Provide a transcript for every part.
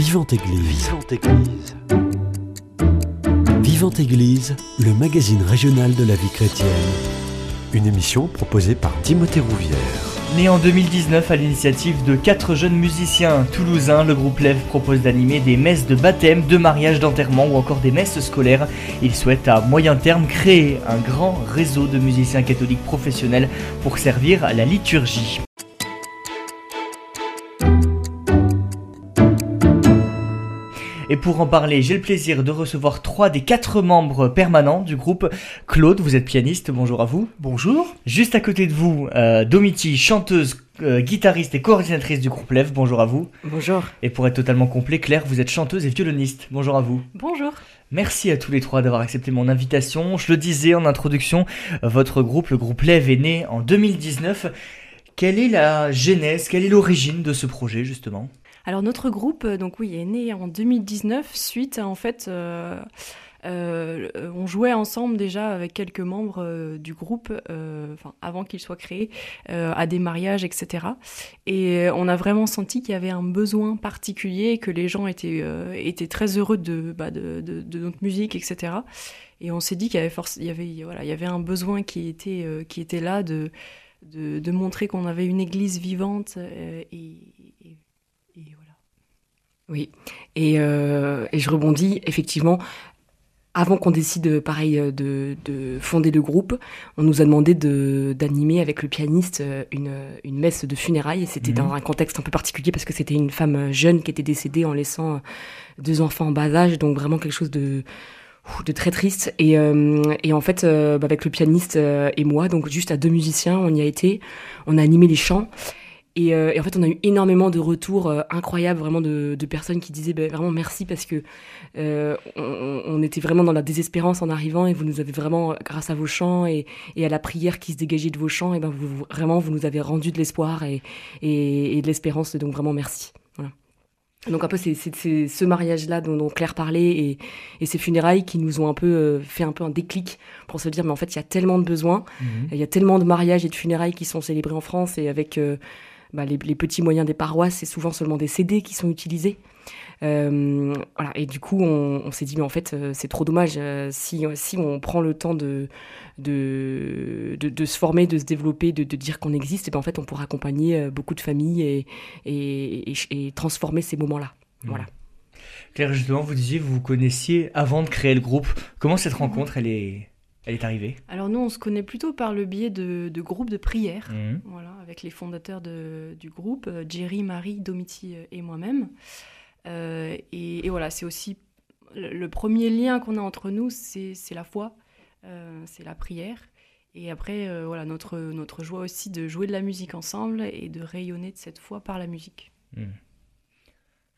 Vivante Église. Vivante Église. Vivante Église, le magazine régional de la vie chrétienne. Une émission proposée par Timothée Rouvière. Né en 2019 à l'initiative de quatre jeunes musiciens toulousains, le groupe Lève propose d'animer des messes de baptême, de mariage, d'enterrement ou encore des messes scolaires. Il souhaite à moyen terme créer un grand réseau de musiciens catholiques professionnels pour servir à la liturgie. Et pour en parler, j'ai le plaisir de recevoir trois des quatre membres permanents du groupe. Claude, vous êtes pianiste, bonjour à vous. Bonjour. Juste à côté de vous, euh, Domiti, chanteuse, euh, guitariste et coordinatrice du groupe Lève, bonjour à vous. Bonjour. Et pour être totalement complet, Claire, vous êtes chanteuse et violoniste, bonjour à vous. Bonjour. Merci à tous les trois d'avoir accepté mon invitation. Je le disais en introduction, votre groupe, le groupe Lève, est né en 2019. Quelle est la genèse, quelle est l'origine de ce projet justement? Alors notre groupe, euh, donc oui, est né en 2019 suite à en fait, euh, euh, on jouait ensemble déjà avec quelques membres du groupe, enfin avant qu'il soit créé, à des mariages, etc. Et on a vraiment senti qu'il y avait un besoin particulier, que les gens étaient étaient très heureux de, bah, de, notre musique, etc. Et on s'est dit qu'il y avait force, il y avait voilà, il y avait un besoin qui était qui était là de, de montrer qu'on avait une église vivante et oui, et, euh, et, je rebondis, effectivement, avant qu'on décide, pareil, de, de, fonder le groupe, on nous a demandé d'animer avec le pianiste euh, une, une, messe de funérailles, et c'était dans mhm. un contexte un peu particulier parce que c'était une femme jeune qui était décédée en laissant deux enfants en bas âge, donc vraiment quelque chose de de très triste. Et, euh, et en fait bah, avec le pianiste et moi donc juste à deux musiciens on y a été. On a animé les chants euh, et, en fait, on a eu énormément de retours euh, incroyables, vraiment de, personnes qui disaient ben, vraiment merci parce que euh, on, était vraiment dans la désespérance en arrivant et vous nous avez vraiment, grâce à vos chants et, à la prière qui se dégageait de vos chants, et ben vous, vraiment vous nous avez rendu de l'espoir et, et, de l'espérance. Donc vraiment merci. Donc un peu c'est ce mariage-là dont, Claire parlait et, ces funérailles qui nous ont un peu fait un peu un déclic pour se dire mais en fait il y a tellement de besoins, mmh. il y a tellement de mariages et de funérailles qui sont célébrés en France et avec bah, les, petits moyens des paroisses, c'est souvent seulement des CD qui sont utilisés. Euh, voilà. Et du coup, on, s'est dit, mais en fait, euh, c'est trop dommage euh, si, si on prend le temps de, de, de, se former, de se développer, de, de dire qu'on existe, et ben en fait, on pourra accompagner beaucoup de familles et, et, et, transformer ces moments-là. Mmh. Voilà. Claire, justement, vous disiez, vous vous connaissiez avant de créer le groupe. Comment cette rencontre, elle est, elle est arrivée Alors nous, on se connaît plutôt par le biais de, groupes de prière, mmh. voilà, avec les fondateurs du groupe, euh, Jerry, Marie, Domiti euh, et moi-même. Euh, et, voilà, c'est aussi le, premier lien qu'on a entre nous, c'est la foi, c'est la prière. Et après, voilà, notre, notre joie aussi de jouer de la musique ensemble et de rayonner de cette foi par la musique. Mmh.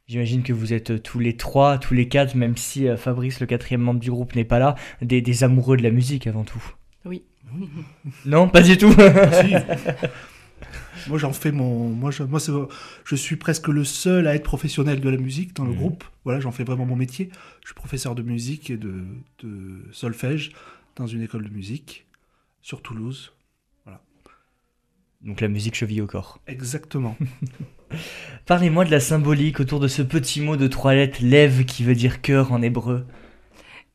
J'imagine que vous êtes euh, tous les trois, tous les quatre, même si euh, Fabrice, le quatrième membre du groupe, n'est pas là, des, amoureux de la musique avant tout. Oui. non, pas du tout. moi, j'en fais mon. Moi, je, moi je suis presque le seul à être professionnel de la musique dans le mmh. groupe. Voilà, j'en fais vraiment mon métier. Je suis professeur de musique et de, de solfège dans une école de musique sur Toulouse. Voilà. Donc la musique cheville au corps. Exactement. Parlez-moi de la symbolique autour de ce petit mot de trois lettres, lève, qui veut dire cœur en hébreu.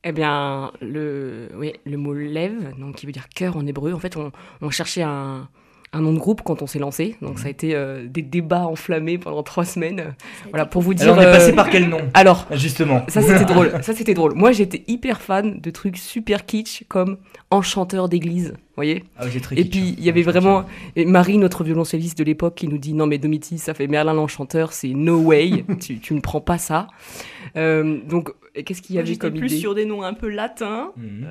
Eh bien, le, oui, le mot lève, donc qui veut dire cœur en hébreu, en fait, on cherchait un, un nom de groupe quand on s'est lancé. Donc ça a mhm. été euh, des débats enflammés pendant trois semaines. Voilà pour vous dire. Alors on est passé euh, par quel nom? Alors justement. Ça c'était drôle. Ça c'était drôle. Moi j'étais hyper fan de trucs super kitsch comme enchanteur d'église. Voyez? Ah Et puis il y avait vraiment Marie, notre violoncelliste de l'époque, qui nous dit non mais Domiti, ça fait Merlin l'enchanteur, c'est no way, tu, tu ne prends pas ça. Euh, donc qu'est-ce qu'il y avait comme plus idée? sur des noms un peu latins. Mhm.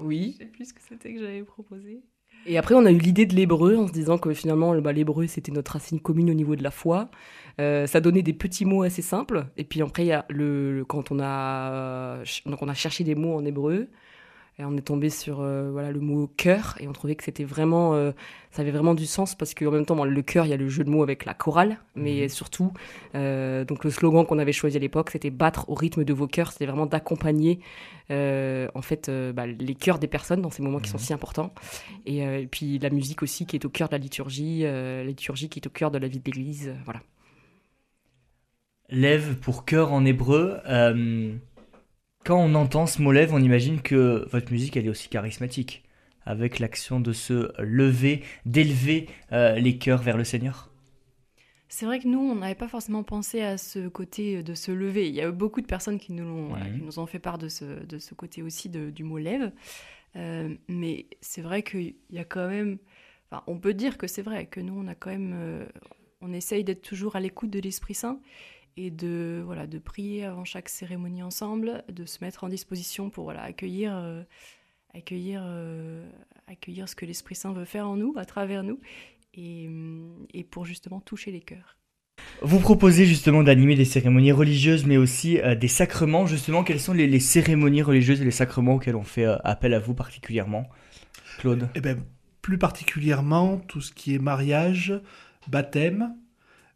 oui. Je sais plus ce que c'était que j'avais proposé. Et après, on a eu l'idée de l'hébreu en se disant que finalement, bah, l'hébreu, c'était notre racine commune au niveau de la foi. Euh, ça donnait des petits mots assez simples. Et puis après, y a le, quand on a, donc on a cherché des mots en hébreu, et on est tombé sur euh, voilà le mot cœur et on trouvait que c'était vraiment euh, ça avait vraiment du sens parce qu'en même temps dans le cœur il y a le jeu de mots avec la chorale mais mhm. surtout euh, donc le slogan qu'on avait choisi à l'époque c'était battre au rythme de vos cœurs c'était vraiment d'accompagner en fait bah, les cœurs des personnes dans ces moments qui sont mhm. si importants et, puis la musique aussi qui est au cœur de la liturgie la liturgie qui est au cœur de la vie de l'église voilà Lève pour cœur en hébreu. Euh, quand on entend ce mot lève, on imagine que votre musique elle est aussi charismatique, avec l'action de se lever, d'élever euh, les cœurs vers le Seigneur. C'est vrai que nous, on n'avait pas forcément pensé à ce côté de se lever. Il y a eu beaucoup de personnes qui nous, ont, qui nous ont fait part de ce, de ce côté aussi du mot lève. Euh, mais c'est vrai qu'il y a quand même. Enfin, on peut dire que c'est vrai que nous, on a quand même. on essaye d'être toujours à l'écoute de l'Esprit Saint et de, voilà, de prier avant chaque cérémonie ensemble, de se mettre en disposition pour voilà, accueillir, euh, accueillir, euh, accueillir ce que l'Esprit Saint veut faire en nous, à travers nous, et, et pour justement toucher les cœurs. Vous proposez justement d'animer des cérémonies religieuses, mais aussi euh, des sacrements. Justement, quelles sont les, les, cérémonies religieuses et les sacrements auxquels on fait appel à vous particulièrement, Claude? Eh bien, plus particulièrement, tout ce qui est mariage, baptême,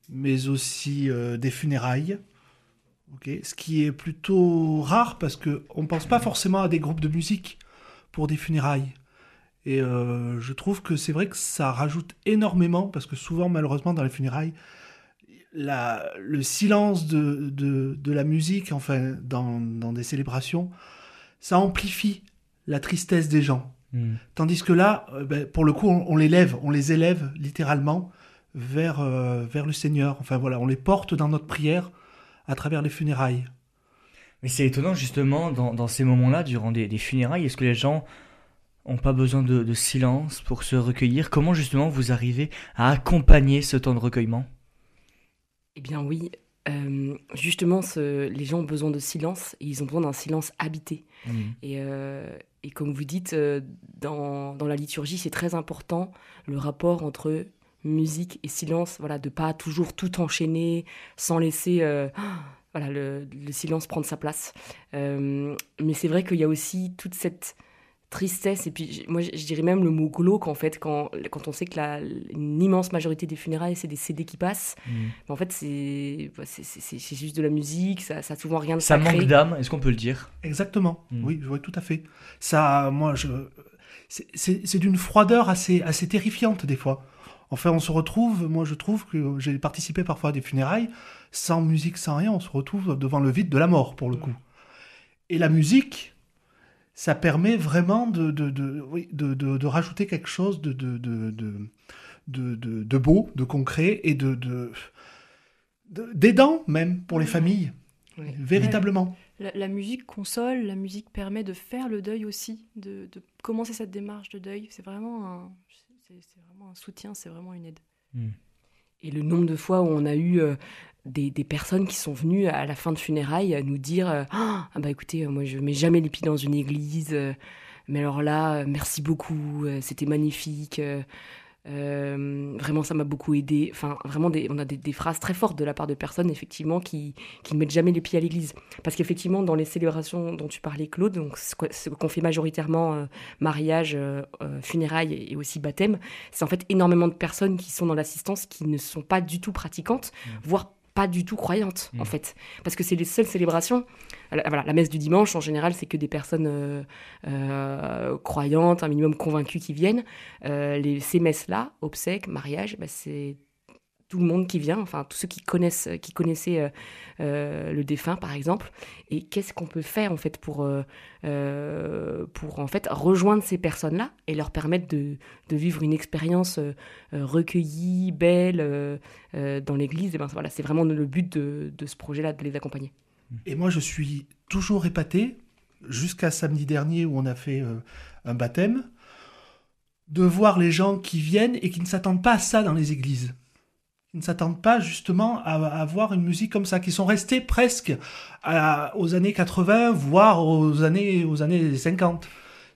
mais aussi euh, des funérailles. ce qui est plutôt rare parce qu'on ne pense pas forcément à des groupes de musique pour des funérailles. Et euh, je trouve que c'est vrai que ça rajoute énormément parce que souvent, malheureusement, dans les funérailles, la, le silence de, de, la musique, enfin, dans, dans, des célébrations, ça amplifie la tristesse des gens. Hmm. Tandis que là, euh, ben, pour le coup, on, on, les lève, on les élève littéralement vers, euh, vers le Seigneur. Enfin voilà, on les porte dans notre prière à travers les funérailles. Mais c'est étonnant justement dans, dans ces moments-là, durant des, des funérailles, est-ce que les gens n'ont pas besoin de, de, silence pour se recueillir? Comment justement vous arrivez à accompagner ce temps de recueillement? Eh bien oui, euh, justement, ce, les gens ont besoin de silence et ils ont besoin d'un silence habité. Mmh. Et, euh, et, comme vous dites, dans, dans la liturgie, c'est très important le rapport entre musique et silence, voilà, de pas toujours tout enchaîner sans laisser euh, voilà, le, silence prendre sa place. Euh, mais c'est vrai qu'il y a aussi toute cette tristesse, et puis moi je dirais même le mot glauque en fait, quand, quand on sait que la, une immense majorité des funérailles c'est des CD qui passent, mmh. en fait c'est, c'est, juste de la musique, ça, ça a souvent rien de Ça manque d'âme, est-ce qu'on peut le dire? Exactement, mmh. oui, je vois tout à fait. Ça, moi, je, c'est, d'une froideur assez, assez terrifiante des fois. Enfin, on se retrouve, moi je trouve que j'ai participé parfois à des funérailles, sans musique, sans rien, on se retrouve devant le vide de la mort, pour le coup. Et la musique, ça permet vraiment de, de, de, de, de rajouter quelque chose de, de, de, de, beau, de concret et de, d'aidant même pour les familles, véritablement. La, la, musique console, la musique permet de faire le deuil aussi, de, de commencer cette démarche de deuil. C'est vraiment un, c'est vraiment un soutien, c'est vraiment une aide. Hmm. Et le nombre de fois où on a eu euh, des, des, personnes qui sont venues à la fin de funérailles nous dire euh, Ah bah écoutez, moi je mets jamais les pieds dans une église, euh, mais alors là, merci beaucoup, c'était magnifique. Euh, vraiment, ça m'a beaucoup aidé. Enfin, vraiment, des, on a des, phrases très fortes de la part de personnes, effectivement, qui, qui ne mettent jamais les pieds à l'église. Parce qu'effectivement, dans les célébrations dont tu parlais, Claude, donc ce qu'on fait majoritairement, euh, mariage, euh, funérailles et, aussi baptême, c'est en fait énormément de personnes qui sont dans l'assistance qui ne sont pas du tout pratiquantes, mmh. voire pas du tout croyantes, en mm. fait. Parce que c'est les seules célébrations. Voilà, la messe du dimanche, en général, c'est que des personnes euh, euh, croyantes, un minimum convaincues qui viennent. Euh, les, ces messes-là, obsèques, mariage, bah, c'est tout le monde qui vient, enfin tous ceux qui connaissent, qui connaissaient euh, euh, le défunt par exemple. Et qu'est-ce qu'on peut faire en fait pour, euh, en fait rejoindre ces personnes-là et leur permettre de, vivre une expérience recueillie, belle dans l'Église? Et ben voilà, c'est vraiment le but de, de ce projet-là, de les accompagner. Et moi, je suis toujours épaté jusqu'à samedi dernier où on a fait un baptême de voir les gens qui viennent et qui ne s'attendent pas à ça dans les églises ne s'attendent pas justement à, avoir une musique comme ça, qui sont restés presque aux années 80, voire aux années, aux années 50.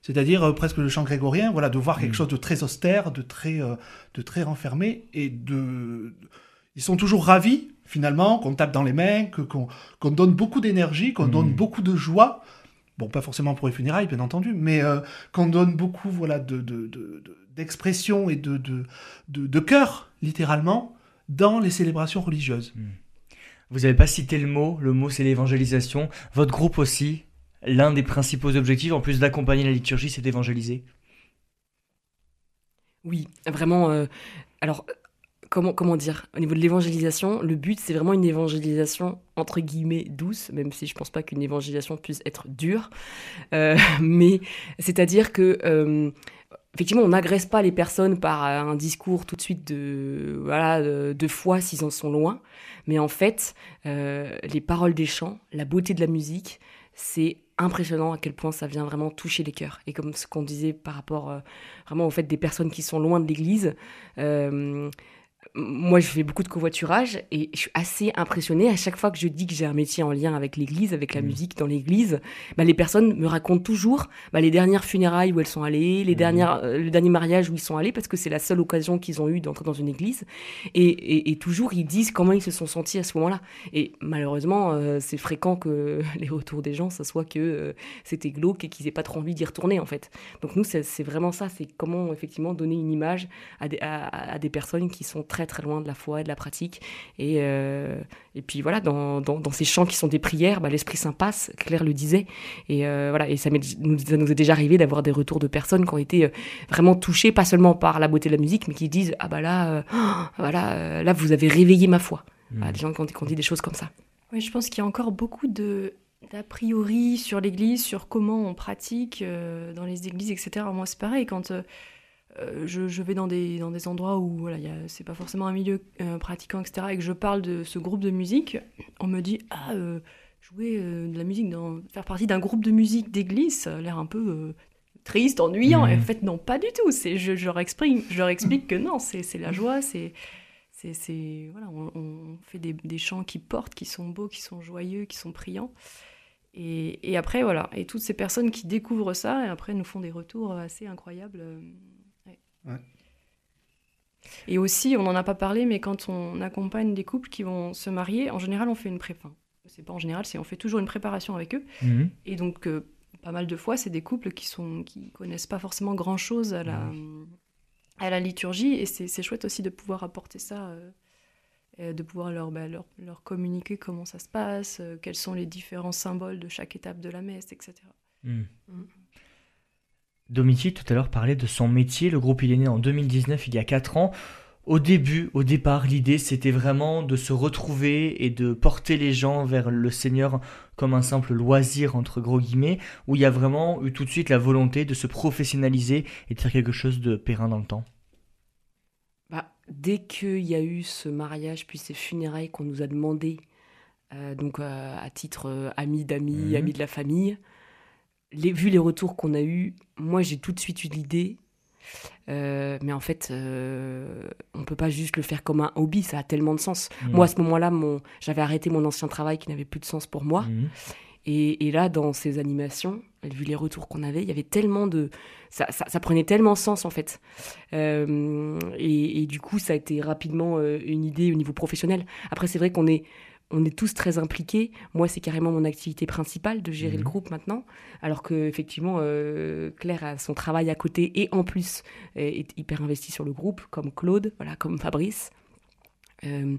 C'est-à-dire euh, presque le chant grégorien, voilà, de voir quelque mm. chose de très austère, de très, euh, de très renfermé, et de... Ils sont toujours ravis, finalement, qu'on tape dans les mains, qu'on donne beaucoup d'énergie, qu'on donne mm. beaucoup de joie. Bon, pas forcément pour les funérailles, bien entendu, mais euh, qu'on donne beaucoup voilà, d'expression de, de, et de, de, de, cœur, littéralement, dans les célébrations religieuses. Hmm. Vous n'avez pas cité le mot, le mot c'est l'évangélisation. Votre groupe aussi, l'un des principaux objectifs, en plus d'accompagner la liturgie, c'est d'évangéliser. Oui, vraiment. Euh, alors, comment, comment dire Au niveau de l'évangélisation, le but, c'est vraiment une évangélisation entre guillemets douce, même si je pense pas qu'une évangélisation puisse être dure. Euh, mais c'est-à-dire que euh, effectivement, on n'agresse pas les personnes par un discours tout de suite de, voilà, de, foi s'ils en sont loin. Mais en fait, euh, les paroles des chants, la beauté de la musique, c'est impressionnant à quel point ça vient vraiment toucher les cœurs. Et comme ce qu'on disait par rapport vraiment au fait des personnes qui sont loin de l'Église, moi, je fais beaucoup de covoiturage et je suis assez impressionnée à chaque fois que je dis que j'ai un métier en lien avec l'église, avec la mmh. musique dans l'église. Bah, les personnes me racontent toujours bah, les dernières funérailles où elles sont allées, les mmh. dernières, euh, le dernier mariage où ils sont allés parce que c'est la seule occasion qu'ils ont eu d'entrer dans une église. Et, et, toujours, ils disent comment ils se sont sentis à ce moment-là. Et malheureusement, euh, c'est fréquent que les retours des gens, ça soit que euh, c'était glauque et qu'ils aient pas trop envie d'y retourner en fait. Donc nous, c'est vraiment ça, c'est comment effectivement donner une image à des, à des personnes qui sont très très loin de la foi et de la pratique. Et, euh, et puis voilà, dans, dans, ces chants qui sont des prières, bah, l'Esprit Saint passe, Claire le disait. Et euh, voilà, et ça, nous, ça nous est déjà arrivé d'avoir des retours de personnes qui ont été euh, vraiment touchées, pas sellement par la beauté de la musique, mais qui disent Ah bah là, voilà, là vous avez réveillé ma foi. Mmh. des gens qui ont, dit des choses comme ça. Oui, je pense qu'il y a encore beaucoup de d'a priori sur l'Église, sur comment on pratique dans les églises, etc. Moi, c'est pareil, quand euh, je, vais dans des, dans des endroits où voilà, c'est pas forcément un milieu euh, pratiquant, etc., et que je parle de ce groupe de musique, on me dit Ah, euh, jouer de la musique, dans, faire partie d'un groupe de musique d'église, ça a l'air un peu triste, ennuyant. Et en mmh. fait, non, pas du tout. C'est, je, je, leur explique, je leur explique que non, c'est, la joie, c'est. c'est, voilà, on, fait des, des, chants qui portent, qui sont beaux, qui sont joyeux, qui sont priants. Et, et, après, voilà. Et toutes ces personnes qui découvrent ça, et après nous font des retours assez incroyables. Et aussi, on n'en a pas parlé, mais quand on accompagne des couples qui vont se marier, en général, on fait une pré... c'est pas en général, c'est on fait toujours une préparation avec eux. Mhm. Et donc, euh, pas mal de fois, c'est des couples qui sont qui connaissent pas forcément grand chose à la mhm. à la liturgie, et c'est chouette aussi de pouvoir apporter ça. Euh, de pouvoir leur, bah, leur, leur, communiquer comment ça se passe, euh, quels sont les différents symboles de chaque étape de la messe, etc. Domiti tout à l'heure parlait de son métier. Le groupe il est né en 2019, il y a 4 ans. Au début, au départ, l'idée c'était vraiment de se retrouver et de porter les gens vers le Seigneur comme un simple loisir entre gros guillemets, où il y a vraiment eu tout de suite la volonté de se professionnaliser et de faire quelque chose de périn dans le temps. Bah, dès qu'il y a eu ce mariage puis ces funérailles qu'on nous a demandé, euh, donc euh, à titre euh, ami d'amis, mhm. ami de la famille, les, vu les retours qu'on a eus, moi j'ai tout de suite eu l'idée. Euh, mais en fait, euh, on peut pas juste le faire comme un hobby, ça a tellement de sens. Mmh. Moi, à ce moment-là, mon, j'avais arrêté mon ancien travail qui n'avait plus de sens pour moi. Mmh. Et, là, dans ces animations, vu les retours qu'on avait, il y avait tellement de... Ça, ça, prenait tellement sens, en fait. Euh, et, et, du coup, ça a été rapidement euh, une idée au niveau professionnel. Après, c'est vrai qu'on est on est tous très impliqués. Moi, c'est carrément mon activité principale de gérer le mhm. groupe maintenant, alors que effectivement, euh, Claire a son travail à côté et en plus est, hyper investie sur le groupe, comme Claude, voilà, comme Fabrice. Euh,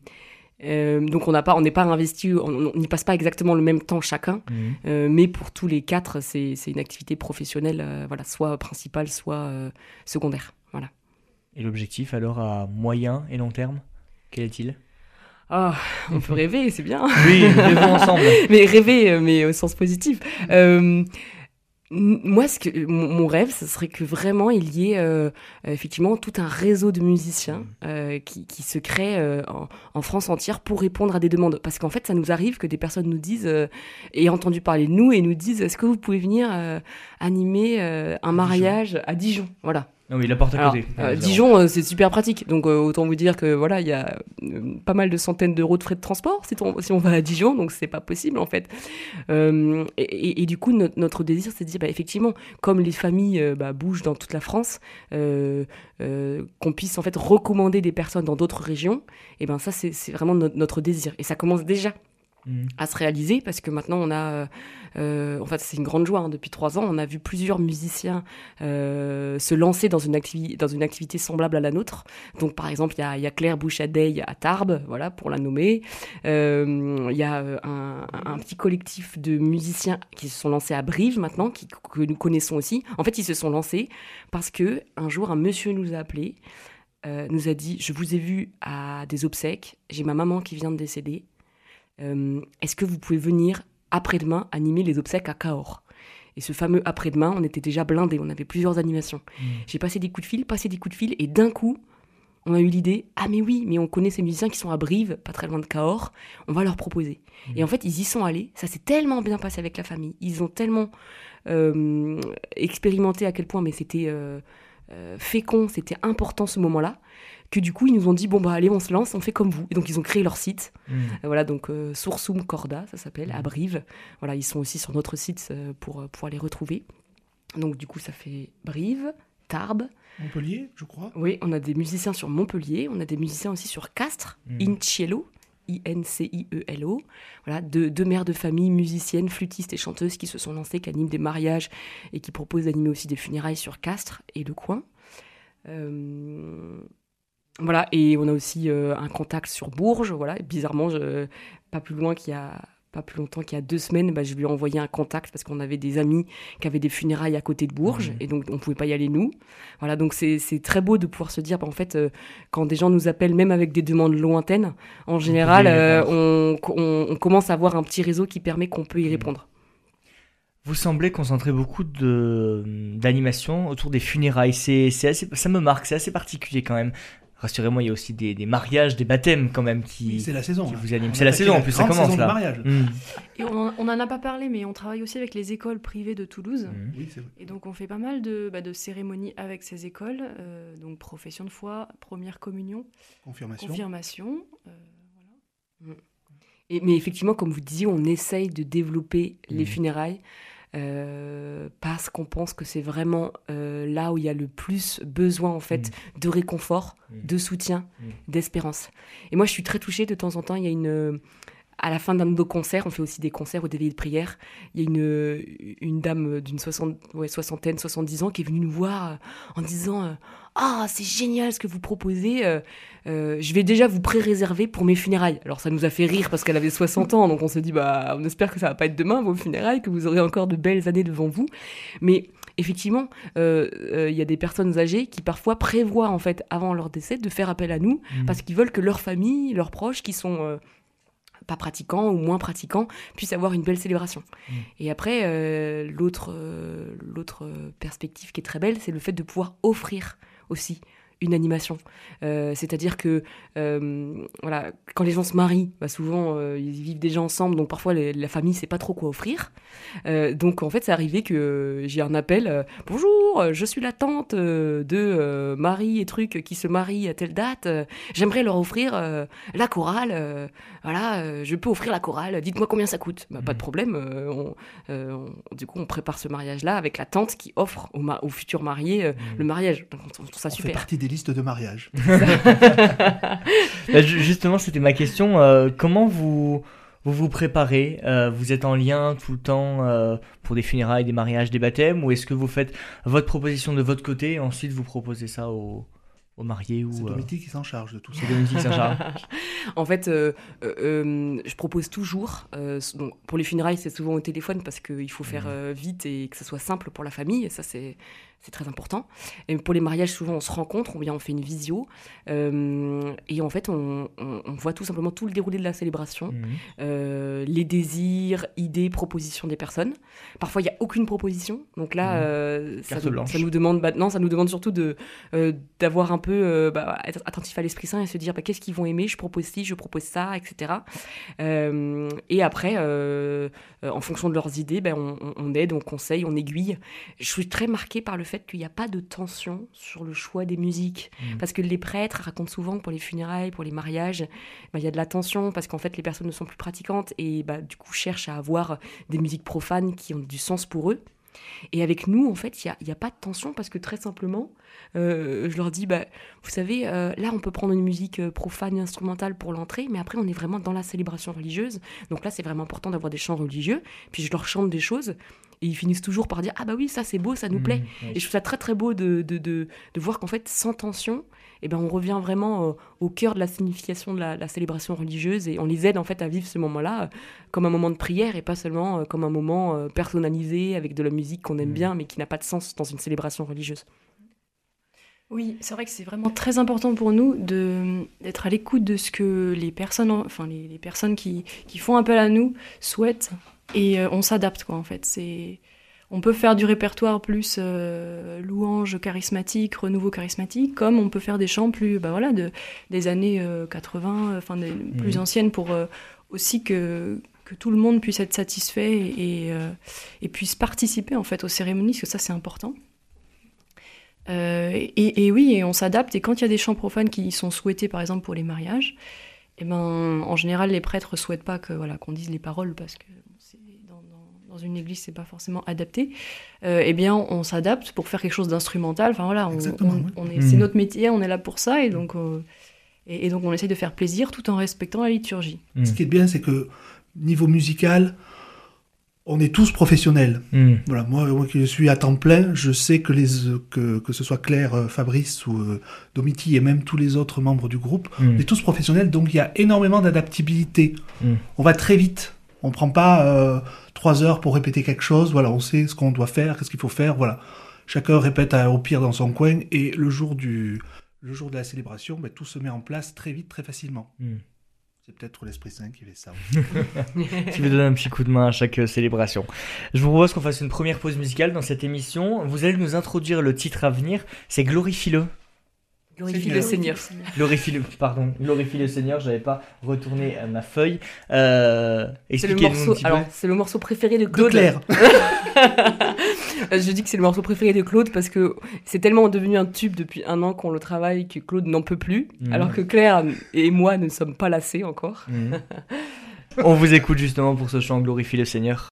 euh, donc on n'a pas, on n'est pas investi, on n'y passe pas exactement le même temps chacun, mhm. mais pour tous les quatre, c'est une activité professionnelle, voilà, soit principale, soit secondaire, voilà. Et l'objectif alors à moyen et long terme, quel est-il? Ah, on peut rêver, c'est bien. Oui, rêvons ensemble. mais rêver, euh, mais au sens positif. Euh, moi, ce que, mon, rêve, ce serait que vraiment il y ait euh, effectivement tout un réseau de musiciens qui, qui, se crée en, France entière pour répondre à des demandes. Parce qu'en fait, ça nous arrive que des personnes nous disent, et entendu parler de nous, et nous disent est-ce que vous pouvez venir animer un mariage à Dijon? Voilà. Oui, la porte à côté. Euh, Dijon, euh, c'est super pratique. Donc euh, autant vous dire que voilà, il y a pas mal de centaines d'euros de frais de transport si on, si on va à Dijon, donc c'est pas possible en fait. Et, du coup, notre, désir, c'est de dire, bah, effectivement, comme les familles bah, bougent dans toute la France, qu'on puisse en fait recommander des personnes dans d'autres régions. Et ben ça, c'est vraiment notre désir. Et ça commence déjà Mm. à se réaliser parce que maintenant on a, euh, euh, en fait c'est une grande joie. Hein. depuis trois ans, on a vu plusieurs musiciens euh, se lancer dans une, activité dans une activité semblable à la nôtre. Donc par exemple, il y a, Claire Bouchadeille à Tarbes, voilà pour la nommer. Il y a un, petit collectif de musiciens qui se sont lancés à Brive maintenant, qui, que nous connaissons aussi. En fait, ils se sont lancés parce que un jour un monsieur nous a appelé euh, nous a dit Je vous ai vu à des obsèques, j'ai ma maman qui vient de décéder. Euh, est-ce que vous pouvez venir après-demain animer les obsèques à Cahors? Et ce fameux après-demain, on était déjà blindés, on avait plusieurs animations. Mmh. J'ai passé des coups de fil, passé des coups de fil, et d'un coup, on a eu l'idée Ah, mais oui, mais on connaît ces musiciens qui sont à Brive, pas très loin de Cahors, on va leur proposer. Mmh. Et en fait, ils y sont allés, ça s'est tellement bien passé avec la famille, ils ont tellement euh, expérimenté à quel point, mais c'était. euh, euh, fécond, c'était important ce moment-là, que du coup ils nous ont dit bon bah allez on se lance, on fait comme vous. Et donc ils ont créé leur site, Mmh. Euh, voilà donc euh, Sursum Corda ça s'appelle à Mhm. Brive. Voilà ils sont aussi sur notre site euh, pour euh, pouvoir les retrouver. Donc du coup ça fait Brive, Tarbes. Montpellier, je crois. Oui on a des musiciens sur Montpellier, on a des musiciens aussi sur Castres, Mhm. Incielo. I-N-C-I-E-L-O. Voilà, deux, deux mères de famille, musiciennes, flûtistes et chanteuses qui se sont lancées, qui animent des mariages et qui proposent d'animer aussi des funérailles sur Castres et le coin. Euh, voilà, et on a aussi euh, un contact sur Bourges. Voilà, et bizarrement, je- pas plus loin qu'il y a pas plus longtemps qu'il y a deux semaines, bah, je lui ai envoyé un contact parce qu'on avait des amis qui avaient des funérailles à côté de Bourges Mhm. et donc on pouvait pas y aller nous. Voilà, donc c'est très beau de pouvoir se dire, bah, en fait, euh, quand des gens nous appellent, même avec des demandes lointaines, en général, euh, on, on- on commence à avoir un petit réseau qui permet qu'on peut y Mhm. répondre. Vous semblez concentrer beaucoup de d'animation autour des funérailles. C'est, ça me marque, c'est assez particulier quand même. Rassurez-moi, il y a aussi des, des mariages, des baptêmes quand même qui, C'est la saison. qui là. vous animent. C'est la saison en plus, ça grande commence saison de là. mariage. Mmh. Et on, en- on en a pas parlé, mais on travaille aussi avec les écoles privées de Toulouse. Mmh. Oui, c'est vrai. Et donc on fait pas mal de, bah, de cérémonies avec ces écoles, euh, donc profession de foi, première communion, Confirmation. confirmation. euh, voilà. Et, mais effectivement, comme vous disiez, on essaye de développer les funérailles euh, parce qu'on pense que c'est vraiment euh, là où il y a le plus besoin en fait de réconfort, Mhm. de soutien, Mhm. d'espérance. Et moi, je suis très touchée de temps en temps. Il y a une à la fin d'un de nos concerts, on fait aussi des concerts ou des veillées de prière. Il y a une, une dame d'une soixante- ouais, soixantaine, 70 ans qui est venue nous voir euh, en disant euh, Ah, c'est génial ce que vous proposez. euh, euh, je vais déjà vous pré-réserver pour mes funérailles. Alors ça nous a fait rire parce qu'elle avait 60 ans, donc on se dit bah on espère que ça va pas être demain vos funérailles, que vous aurez encore de belles années devant vous. Mais effectivement, euh, euh, il y a des personnes âgées qui parfois prévoient en fait avant leur décès de faire appel à nous Mmh. parce qu'ils veulent que leur famille, leurs proches qui sont euh, pas pratiquants ou moins pratiquants puissent avoir une belle célébration. Mm. Et après, euh, l'autre euh, l'autre euh, perspective qui est très belle, c'est le fait de pouvoir offrir aussi une animation. Euh, C'est-à-dire que euh, voilà, quand les gens se marient, bah souvent euh, ils vivent déjà ensemble, donc parfois les- la famille sait pas trop quoi offrir. Donc en fait, c'est arrivé que j'ai un appel. Bonjour, je suis la tante de Marie et truc qui se marie à telle date. J'aimerais leur offrir la chorale. voilà, je peux offrir la chorale. Dites-moi combien ça coûte. Bah, Pas de Mhm. problème. on- on- du coup, on prépare ce mariage-là avec la tante qui offre au, ma- au futur marié Mhm. le mariage. Donc, on trouve ça On fait super. partie des listes de mariage. Bah, ju- justement, c'était ma question. euh, comment vous vous, vous préparez Euh, Vous êtes en lien tout le temps euh, pour des funérailles, des mariages, des baptêmes Ou est-ce que vous faites votre proposition de votre côté et ensuite vous proposez ça aux, aux mariés C'est ou, euh, Dominique qui s'en charge de tout ça. C'est Dominique Saint-Charles. En fait, euh, euh, euh, je propose toujours, euh, donc, pour les funérailles, c'est souvent au téléphone parce qu'il faut faire euh, vite et que ce soit simple pour la famille, et ça c'est c'est très important. Et pour les mariages, souvent on se rencontre, ou bien on fait une visio, euh, et en fait on, on- on voit tout simplement tout le déroulé de la célébration, Mhm. euh, les désirs, idées, propositions des personnes. Parfois il n'y a aucune proposition, donc là Mhm. euh, ça, nous, blanche. ça nous demande, bah, non, ça nous demande surtout de euh, d'avoir un peu bah, être attentif à l'Esprit Saint et se dire bah, qu'est-ce qu'ils vont aimer, je propose ci, je propose ça, etc. Et après, en fonction de leurs idées, ben, on- on aide, on conseille, on aiguille. Je suis très marquée par le fait qu'il n'y a pas de tension sur le choix des musiques. Mhm. Parce que les prêtres racontent souvent que pour les funérailles, pour les mariages, ben, il y a de la tension parce qu'en fait les personnes ne sont plus pratiquantes et bah, du coup cherchent à avoir des musiques profanes qui ont du sens pour eux. Et avec nous, en fait, il n'y a, a pas de tension parce que très simplement, euh, je leur dis, bah, vous savez, euh, là, on peut prendre une musique euh, profane, instrumentale pour l'entrée, mais après, on est vraiment dans la célébration religieuse. Donc là, c'est vraiment important d'avoir des chants religieux. Puis je leur chante des choses et ils finissent toujours par dire, ah bah oui, ça c'est beau, ça nous plaît. Mhm. Et je trouve ça très très beau de, de, de, de voir qu'en fait, sans tension, eh ben, on revient vraiment euh, au cœur de la signification de la, la célébration religieuse et on les aide en fait à vivre ce moment-là euh, comme un moment de prière et pas seulement euh, comme un moment personnalisé avec de la musique qu'on aime Mhm. bien mais qui n'a pas de sens dans une célébration religieuse. Oui, c'est vrai que c'est vraiment très important pour nous d'être à l'écoute de ce que les personnes, enfin les, les personnes qui, qui, font appel à nous souhaitent et on s'adapte quoi en fait. C'est on peut faire du répertoire plus euh, louange charismatique, renouveau charismatique, comme on peut faire des chants plus, bah voilà, de, des années 80, euh, enfin plus mhm. anciennes, pour euh, aussi que, que tout le monde puisse être satisfait et, et, puisse participer en fait aux cérémonies, parce que ça c'est important. Et, et, oui, et on s'adapte. Et quand il y a des chants profanes qui sont souhaités, par exemple pour les mariages, eh ben, en général, les prêtres souhaitent pas que voilà qu'on dise les paroles parce que dans une église, c'est pas forcément adapté, euh, eh bien, on s'adapte pour faire quelque chose d'instrumental. Enfin voilà, on, est, c'est hmm. notre métier, on est là pour ça, et donc, euh, et, donc on essaie de faire plaisir tout en respectant la liturgie. Ce qui est bien, c'est que niveau musical, on est tous professionnels. Hmm. Voilà, moi, moi, qui suis à temps plein, je sais que les que, que ce soit Claire, euh, Fabrice ou euh, Domiti et même tous les autres membres du groupe, hmm. on est tous professionnels, donc il y a énormément d'adaptabilité. On va très vite. On prend pas euh, trois heures pour répéter quelque chose. Voilà, on sait ce qu'on doit faire, qu'est-ce qu'il faut faire. Voilà, chacun répète au pire dans son coin et le jour du le jour de la célébration, ben, tout se met en place très vite, très facilement. Hmm. C'est peut-être l'Esprit Saint qui fait ça. qui veut donner un petit coup de main à chaque euh, célébration. Je vous propose qu'on fasse une première pause musicale dans cette émission. Vous allez nous introduire le titre à venir. C'est Glorifie-le. Glorifie le Seigneur. Glorifie le, pardon, glorifie le Seigneur, j'avais pas retourné ma feuille. Euh, c'est le morceau, c'est le morceau préféré de Claude. Claire. je dis que c'est le morceau préféré de Claude parce que c'est tellement devenu un tube depuis un an qu'on le travaille que Claude n'en peut plus, mhm. alors que Claire et moi ne sommes pas lassés encore. Mhm. On vous écoute justement pour ce chant Glorifie le Seigneur.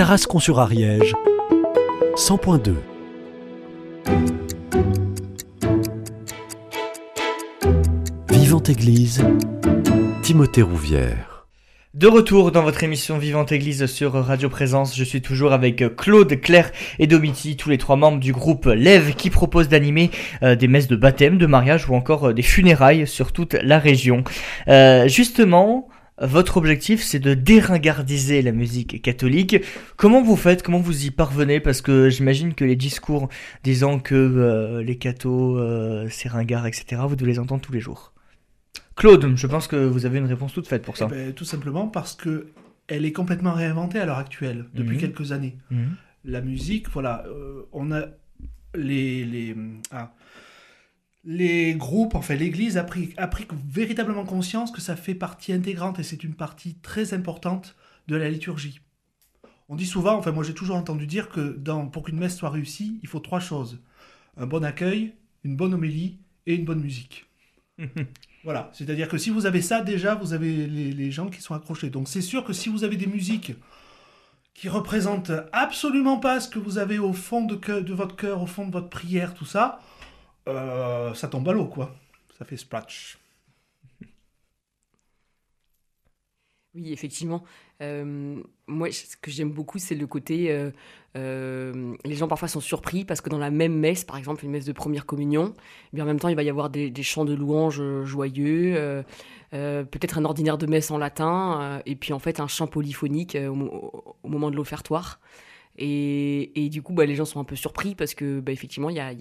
Présence à Tarascon-sur-Ariège, 100.2. Vivante Église, Timothée Rouvière. De retour dans votre émission Vivante Église sur Radio Présence, je suis toujours avec Claude, Claire et Domiti, tous les trois membres du groupe Lève qui propose d'animer euh, des messes de baptême, de mariage ou encore euh, des funérailles sur toute la région. Euh, justement, votre objectif, c'est de déringardiser la musique catholique. Comment vous faites Comment vous y parvenez? Parce que j'imagine que les discours disant que euh, les cathos, euh, c'est ringard, etc., vous devez les entendre tous les jours. Claude, je pense que vous avez une réponse toute faite pour ça. Eh ben, tout simplement parce que elle est complètement réinventée à l'heure actuelle, depuis Mhm. quelques années. Mhm. La musique, voilà, euh, on a les les ah, les groupes, enfin l'Église a pris a pris véritablement conscience que ça fait partie intégrante et c'est une partie très importante de la liturgie. On dit souvent, enfin moi j'ai toujours entendu dire que dans, pour qu'une messe soit réussie, il faut trois choses un bon accueil, une bonne homélie et une bonne musique. Voilà, c'est-à-dire que si vous avez ça, déjà, vous avez les, les gens qui sont accrochés. Donc c'est sûr que si vous avez des musiques qui représentent absolument pas ce que vous avez au fond de, de votre cœur, au fond de votre prière, tout ça, euh, ça tombe à l'eau, quoi. Ça fait splatch. Oui, effectivement. Euh, moi, ce que j'aime beaucoup, c'est le côté. euh, les gens parfois sont surpris parce que dans la même messe, par exemple, une messe de première communion, eh bien en même temps, il va y avoir des, chants de louanges joyeux, peut-être un ordinaire de messe en latin, et puis en fait un chant polyphonique au, mo- au moment de l'offertoire. Et, du coup, bah, les gens sont un peu surpris parce que, bah, effectivement, il y a-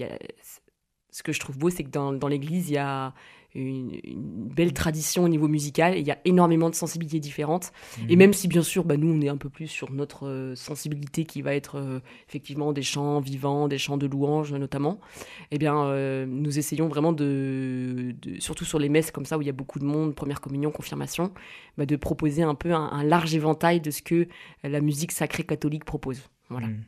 ce que je trouve beau, c'est que dans, dans l'église, il y a une, une belle tradition au niveau musical et il y a énormément de sensibilités différentes. Et même si, bien sûr, bah, nous, on est un peu plus sur notre euh, sensibilité qui va être euh, effectivement des chants vivants, des chants de louanges notamment, eh bien, euh, nous essayons vraiment de, de- surtout sur les messes comme ça où il y a beaucoup de monde, première communion, confirmation, bah, de proposer un peu un, un large éventail de ce que la musique sacrée catholique propose. Voilà. Mm.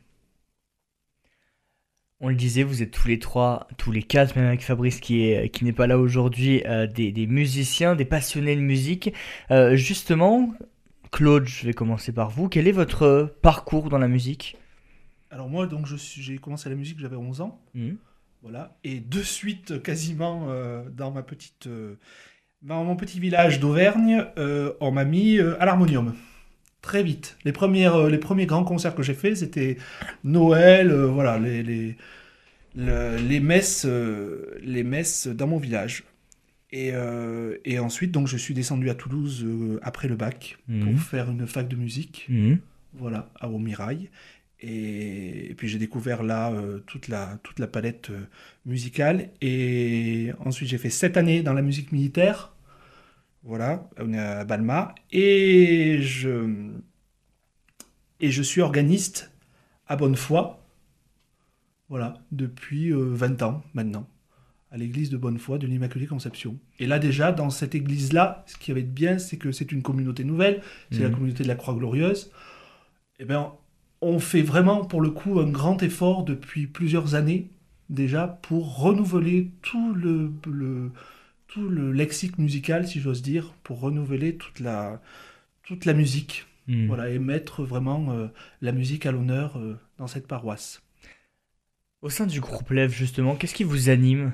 On le disait, vous êtes tous les trois, tous les quatre, même avec Fabrice qui est qui n'est pas là aujourd'hui, euh, des, des musiciens, des passionnés de musique. Euh, justement, Claude, je vais commencer par vous. Quel est votre parcours dans la musique? Alors moi, donc, je suis- j'ai commencé la musique, j'avais 11 ans. Mhm. Voilà. Et de suite, quasiment, euh, dans ma petite... dans mon petit village d'Auvergne, on m'a mis à l'harmonium. Très vite. Les, premières, euh, les premiers grands concerts que j'ai faits, c'était Noël, euh, voilà, les, les, le- les, messes, euh, les messes dans mon village. Et, euh, et ensuite, donc, je suis descendu à Toulouse après le bac Mhm. pour faire une fac de musique Mhm. voilà, à Aumirail. Et, et puis j'ai découvert là toute, la, toute la palette musicale. Et ensuite j'ai fait sept années dans la musique militaire. Voilà, on est à Balma. Et je, et je suis organiste à Bonnefoy. Voilà, depuis euh, 20 ans maintenant, à l'église de Bonnefoy de l'Immaculée Conception. Et là déjà, dans cette église-là, ce qui va être bien, c'est que c'est une communauté nouvelle, c'est la Mhm. communauté de la Croix Glorieuse. Eh bien, on fait vraiment pour le coup un grand effort depuis plusieurs années déjà pour renouveler tout le, le- tout le lexique musical, si j'ose dire, pour renouveler toute la, toute la musique. Mhm. Voilà, et mettre vraiment euh, la musique à l'honneur euh, dans cette paroisse. Au sein du groupe Lève, justement, qu'est-ce qui vous anime?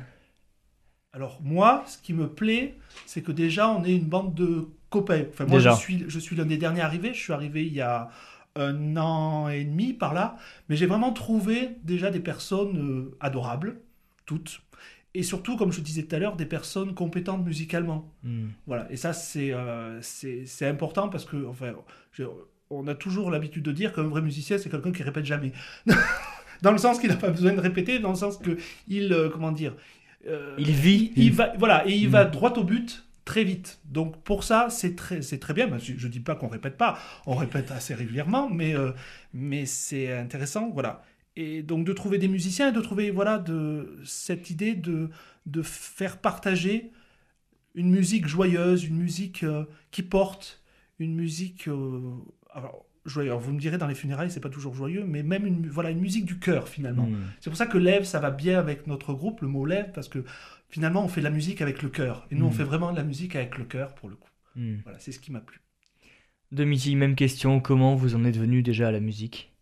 Alors moi, ce qui me plaît, c'est que déjà on est une bande de copains. Enfin moi Déjà. je suis, je suis l'un des derniers arrivés. Je suis arrivé il y a un an et demi par là, mais j'ai vraiment trouvé déjà des personnes euh, adorables, toutes, et surtout comme je disais tout à l'heure, des personnes compétentes musicalement. Mhm. Voilà, et ça c'est euh, c'est important parce que enfin, je- on a toujours l'habitude de dire qu'un vrai musicien c'est quelqu'un qui répète jamais. dans le sens qu'il n'a pas besoin de répéter, dans le sens que il euh, comment dire, euh, Il vit. il va voilà et il va droit au but très vite. Donc pour ça c'est très c'est très bien. Ben, je, je dis pas qu'on répète pas, on répète assez régulièrement, mais euh, mais c'est intéressant, voilà. Et donc de trouver des musiciens, et de trouver voilà de cette idée de de faire partager une musique joyeuse, une musique euh, qui porte, une musique. euh, alors, joyeux. Vous me direz dans les funérailles c'est pas toujours joyeux, mais même une voilà une musique du cœur finalement. Mhm. C'est pour ça que lève, ça va bien avec notre groupe, le mot lève, parce que finalement, on fait de la musique avec le cœur. Et nous, on Mm. fait vraiment de la musique avec le cœur, pour le coup. Hmm. Voilà, c'est ce qui m'a plu. Domiti, même question, comment vous en êtes venu déjà à la musique?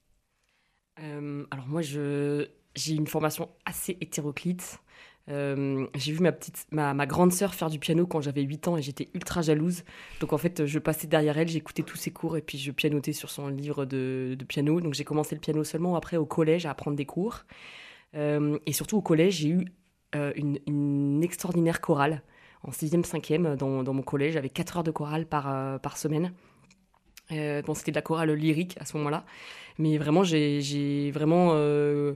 Euh, alors moi, j'ai une formation assez hétéroclite. Euh, j'ai vu ma, petite, ma, ma grande sœur faire du piano quand j'avais 8 ans et j'étais ultra jalouse. Donc en fait, je passais derrière elle, j'écoutais tous ses cours et puis je pianotais sur son livre de, de piano. Donc j'ai commencé le piano seulement après au collège à apprendre des cours. Euh, et surtout au collège, j'ai eu une, une extraordinaire chorale en 6e, 5e dans, mon collège. J'avais 4 heures de chorale par, par semaine. Euh, bon, c'était de la chorale lyrique à ce moment-là. Mais vraiment, j'ai vraiment euh,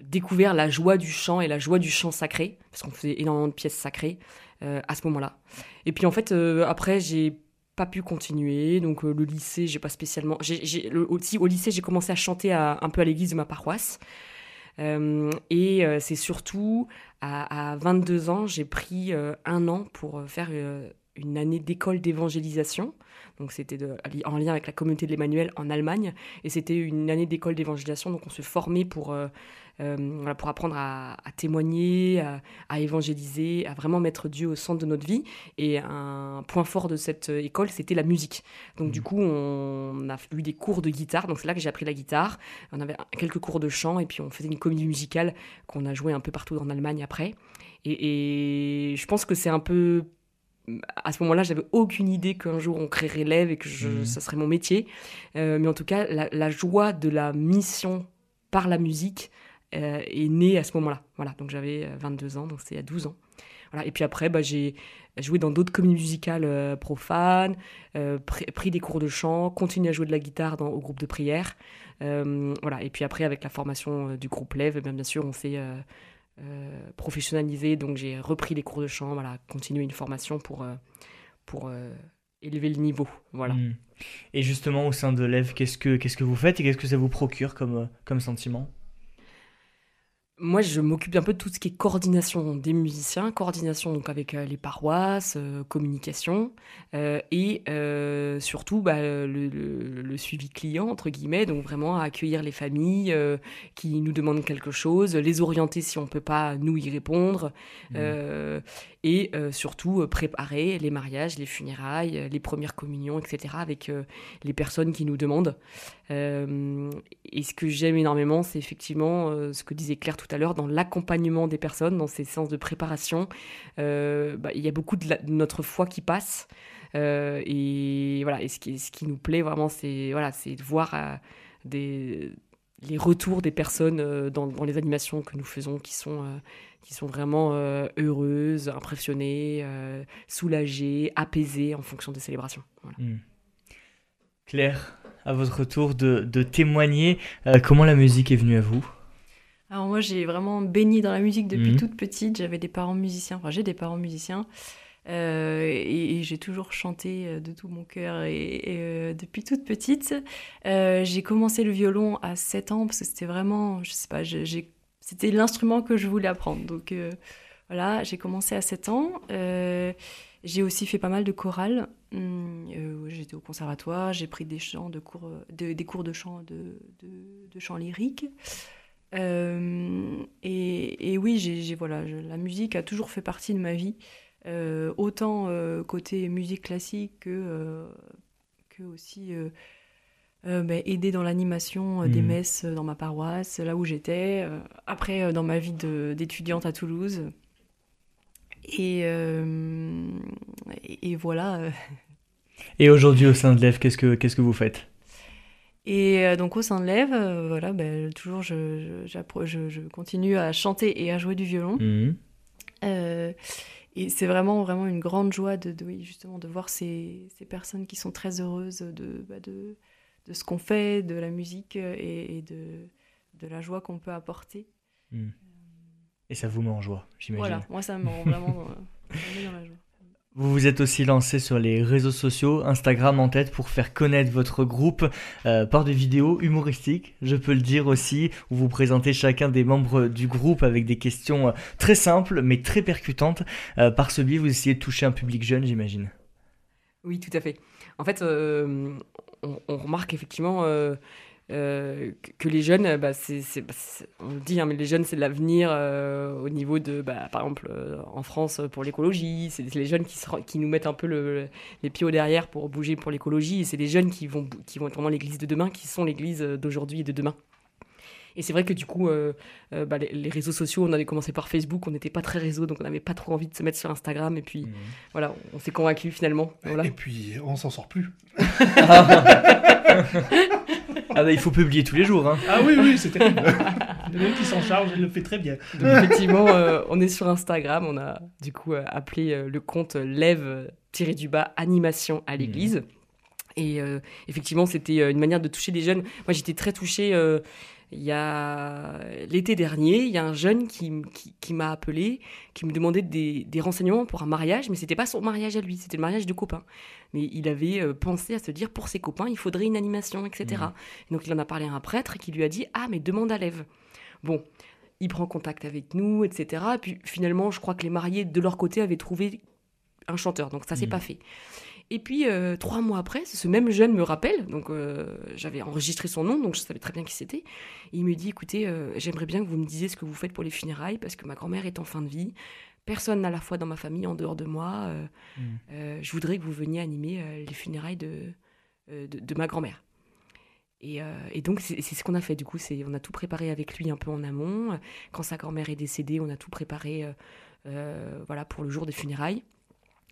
découvert la joie du chant et la joie du chant sacré, parce qu'on faisait énormément de pièces sacrées euh, à ce moment-là. Et puis en fait, après, j'ai pas pu continuer. Donc le lycée, j'ai pas spécialement. aussi au lycée, j'ai commencé à chanter un peu à l'église de ma paroisse. Et c'est surtout à, à 22 ans, j'ai pris un an pour faire une année d'école d'évangélisation. Donc c'était en lien avec la communauté de l'Emmanuel en Allemagne. Et c'était une année d'école d'évangélisation. Donc on se formait pour, euh, euh, pour apprendre à, à témoigner, à, à évangéliser, à vraiment mettre Dieu au centre de notre vie. Et un point fort de cette euh, école, c'était la musique. Donc Mhm. du coup, on a eu des cours de guitare. Donc c'est là que j'ai appris la guitare. On avait quelques cours de chant et puis on faisait une comédie musicale qu'on a joué un peu partout en Allemagne après. Et, et je pense que c'est un peu à ce moment-là, j'avais aucune idée qu'un jour on créerait l'Ève et que je- Mhm. ça serait mon métier. Euh, mais en tout cas, la, la joie de la mission par la musique euh, est née à ce moment-là. Voilà, donc j'avais euh, 22 ans, donc c'était il y a 12 ans. Voilà. Et puis après, bah, j'ai joué dans d'autres comédies musicales euh, profanes, euh, pr- pris des cours de chant, continué à jouer de la guitare dans, au groupe de prière. Euh, voilà. Et puis après, avec la formation euh, du groupe Lève, eh bien, bien sûr, on s'est euh, euh, professionnalisé. Donc j'ai repris les cours de chant, voilà, continué une formation pour, euh, pour euh, élever le niveau. Voilà. Hmm. Et justement, au sein de l'EV, qu'est-ce que, qu'est-ce que vous faites et qu'est-ce que ça vous procure comme, euh, comme sentiment? Moi, je m'occupe un peu de tout ce qui est coordination des musiciens, coordination donc avec euh, les paroisses, euh, communication, euh, et euh, surtout bah, le, le- le suivi client, entre guillemets, donc vraiment accueillir les familles qui nous demandent quelque chose, les orienter si on ne peut pas nous y répondre, euh, et surtout préparer les mariages, les funérailles, les premières communions, etc., avec les personnes qui nous demandent. Et ce que j'aime énormément, c'est effectivement ce que disait Claire tout à l'heure, dans l'accompagnement des personnes, dans ces séances de préparation. Euh, bah, Il y a beaucoup de, notre foi qui passe. Euh, et voilà, ce qui, nous plaît vraiment, c'est voilà, de voir euh, les retours des personnes dans, les animations que nous faisons qui sont, vraiment heureuses, impressionnées, soulagées, apaisées en fonction des célébrations. Hmm. Claire, à votre tour de, témoigner, comment la musique est venue à vous? Alors moi, j'ai vraiment baigné dans la musique depuis Mhm. toute petite. J'avais des parents musiciens, enfin j'ai des parents musiciens. Euh, et, et j'ai toujours chanté euh, de tout mon cœur et, et, euh, depuis toute petite. Euh, j'ai commencé le violon à 7 ans parce que c'était vraiment, je sais pas, c'était l'instrument que je voulais apprendre. Donc voilà, j'ai commencé à 7 ans. J'ai aussi fait pas mal de chorales. Hum, J'étais au conservatoire, j'ai pris des chants de cours, de- des cours de chant de, de, de chant lyrique. Euh, et, et oui, j'ai, voilà, je- la musique a toujours fait partie de ma vie, euh, autant euh, côté musique classique que, que aussi ben, aider dans l'animation des Mhm. messes dans ma paroisse, là où j'étais. après, dans ma vie d'étudiante à Toulouse. Et, et, et voilà. Et aujourd'hui, au sein de l'EV, qu'est-ce que, qu'est-ce que vous faites? Et euh, donc au sein de l'Ève, euh, voilà, ben, toujours je, je, continue à chanter et à jouer du violon. Hmm. Euh, et c'est vraiment, vraiment une grande joie de, de- oui, justement, de voir ces, ces personnes qui sont très heureuses de, bah, de, de ce qu'on fait, de la musique et, et de, de la joie qu'on peut apporter. Hmm. Et ça vous met en joie, j'imagine. Voilà, moi ça me rend vraiment dans la joie. Vous vous êtes aussi lancé sur les réseaux sociaux, Instagram en tête, pour faire connaître votre groupe euh, par des vidéos humoristiques, je peux le dire aussi, où vous présentez chacun des membres du groupe avec des questions euh, très simples mais très percutantes. Euh, par ce biais, vous essayez de toucher un public jeune, j'imagine. Oui, tout à fait. En fait, on remarque effectivement, euh, que les jeunes, bah, c'est, bah, on le dit, hein, mais les jeunes, c'est l'avenir euh, au niveau de, bah, par exemple, euh, en France pour l'écologie. C'est les jeunes qui, qui nous mettent un peu le, les pieds au derrière pour bouger pour l'écologie. Et c'est les jeunes qui vont, qui vont être vraiment l'église de demain, qui sont l'église d'aujourd'hui et de demain. Et c'est vrai que du coup, bah, les, réseaux sociaux, on avait commencé par Facebook, on n'était pas très réseau, donc on n'avait pas trop envie de se mettre sur Instagram. Et puis mmh. voilà, on s'est convaincu finalement. Voilà. Et puis on s'en sort plus. Ah bah il faut publier tous les jours. Hein. Ah oui, oui, c'est terrible. le mec qui s'en charge, il le fait très bien. Donc effectivement, euh, on est sur Instagram, on a du coup euh, appelé euh, le compte lève-du-bas animation à l'église. Mmh. Et effectivement, c'était une manière de toucher les jeunes. Moi, j'étais très touchée il y a l'été dernier, il y a un jeune qui, qui, m'a appelé, qui me demandait des, des, renseignements pour un mariage, mais c'était pas son mariage à lui, c'était le mariage de copains. Mais il avait euh, pensé à se dire pour ses copains, il faudrait une animation, etc. Mmh. donc il en a parlé à un prêtre qui lui a dit ah mais demande à l'Ève. Bon, il prend contact avec nous, etc. puis finalement, je crois que les mariés de leur côté avaient trouvé un chanteur, donc ça s'est mmh. pas fait. Et puis, euh, trois mois après, ce même jeune me rappelle, donc euh, j'avais enregistré son nom, donc je savais très bien qui c'était. Il me dit, écoutez, euh, j'aimerais bien que vous me disiez ce que vous faites pour les funérailles, parce que ma grand-mère est en fin de vie. Personne n'a la foi dans ma famille en dehors de moi. Mm. je voudrais que vous veniez animer les funérailles de, de, ma grand-mère. Et, et, donc, c'est ce qu'on a fait. Du coup, on a tout préparé avec lui un peu en amont. Quand sa grand-mère est décédée, on a tout préparé voilà, pour le jour des funérailles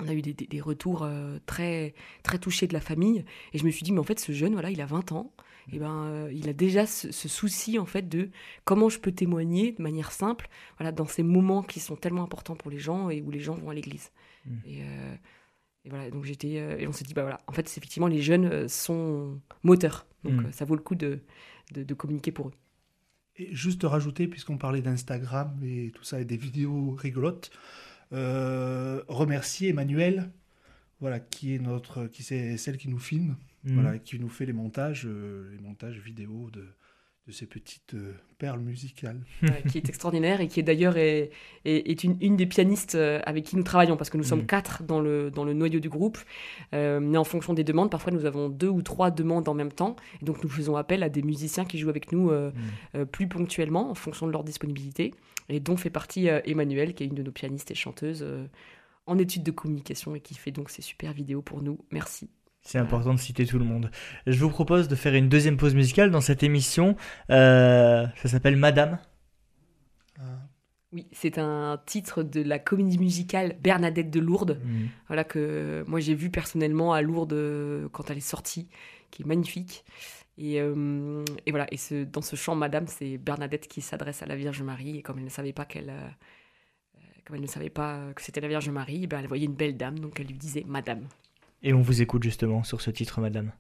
on a eu des, retours euh, très, très touchés de la famille. Et je me suis dit, mais en fait, ce jeune, voilà, il a 20 ans. Et ben, euh, il a déjà ce, souci, en fait, de comment je peux témoigner de manière simple, voilà, dans ces moments qui sont tellement importants pour les gens et où les gens vont à l'église. Mmh. Euh, et, voilà, donc j'étais. et on s'est dit, bah voilà, en fait, effectivement, les jeunes sont moteurs. Donc mmh. ça vaut le coup de, de, de communiquer pour eux. Et juste rajouter, puisqu'on parlait d'Instagram et tout ça, et des vidéos rigolotes, euh, remercier Emmanuel, voilà, qui est notre, qui c'est celle qui nous filme, mhm. voilà, qui nous fait les montages, euh, les montages vidéo de, de ces petites euh, perles musicales. qui est extraordinaire et qui est d'ailleurs est, est, une, une, des pianistes avec qui nous travaillons parce que nous sommes mhm. quatre dans le, dans le noyau du groupe. mais en fonction des demandes, parfois nous avons deux ou trois demandes en même temps. Et donc nous faisons appel à des musiciens qui jouent avec nous mhm. plus ponctuellement en fonction de leur disponibilité et dont fait partie euh, Emmanuel, qui est une de nos pianistes et chanteuses euh, en études de communication et qui fait donc ces super vidéos pour nous. Merci. C'est important de citer tout le monde. Je vous propose de faire une deuxième pause musicale dans cette émission. Euh, ça s'appelle Madame. Ah. Oui, c'est un titre de la comédie musicale Bernadette de Lourdes. Mmh. Voilà que moi j'ai vu personnellement à Lourdes quand elle est sortie, qui est magnifique. Et, euh, et, voilà, et ce, dans ce chant, Madame, c'est Bernadette qui s'adresse à la Vierge Marie, et comme elle ne savait pas qu'elle, euh, comme elle ne savait pas que c'était la Vierge Marie, ben elle voyait une belle dame, donc elle lui disait Madame. Et on vous écoute justement sur ce titre, Madame.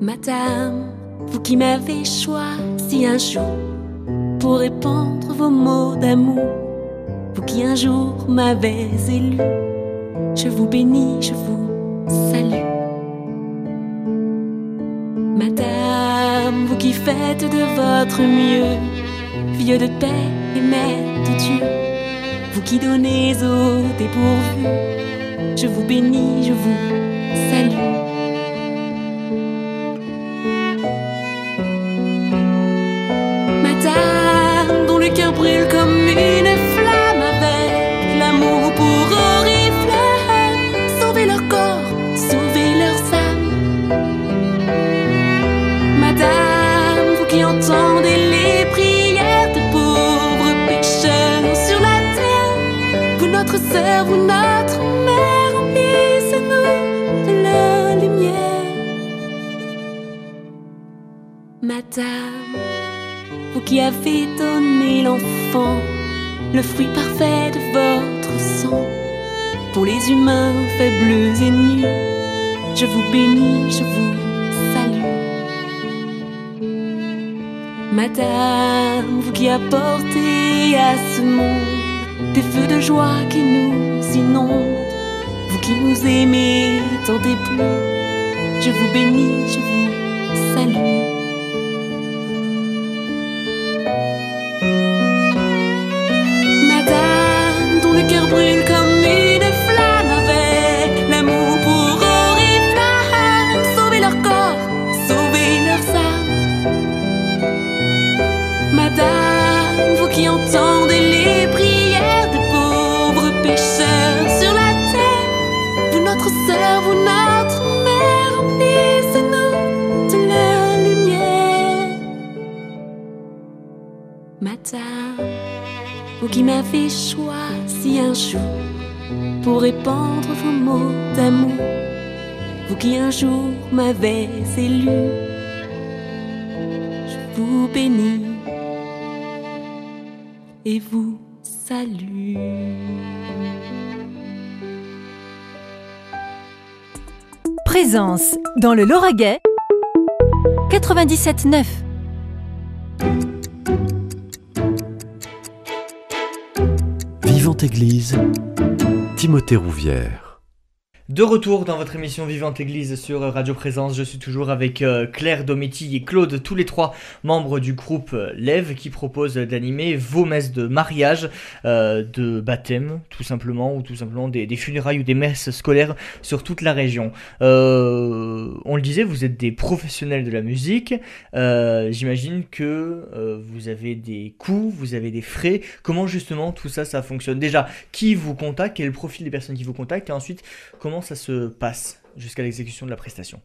Madame, vous qui m'avez choisi un jour pour répandre vos mots d'amour. Vous qui un jour m'avez élu, je vous bénis, je vous faites de votre mieux, vieux de paix et mère de Dieu, vous qui donnez au dépourvu, je vous bénis, je vous salue. brûle comme une Madame, vous qui avez donné l'enfant le fruit parfait de votre sang. Pour les humains faibles et nus, je vous bénis, je vous salue. Madame, vous qui apportez à ce monde des feux de joie qui nous inondent, vous qui nous aimez tant et plus, je vous bénis, je vous m'avez choisi un jour pour répandre vos mots d'amour. Vous qui un jour m'avez élu, je vous bénis et vous salue. Présence dans le Lauragais 97.9. Église, Timothée Rouvière. De retour dans votre émission Vivante Église sur Radio Présence, je suis toujours avec euh, Claire Dometti et Claude, tous les trois membres du groupe euh, Lève qui propose d'animer vos messes de mariage, euh, de baptême tout simplement, ou tout simplement des, funérailles ou des messes scolaires sur toute la région. on le disait, vous êtes des professionnels de la musique, j'imagine que vous avez des coûts, vous avez des frais. Comment justement tout ça, ça fonctionne? Déjà, qui vous contacte, quel est le profil des personnes qui vous contactent, et ensuite, comment ça se passe jusqu'à l'exécution de la prestation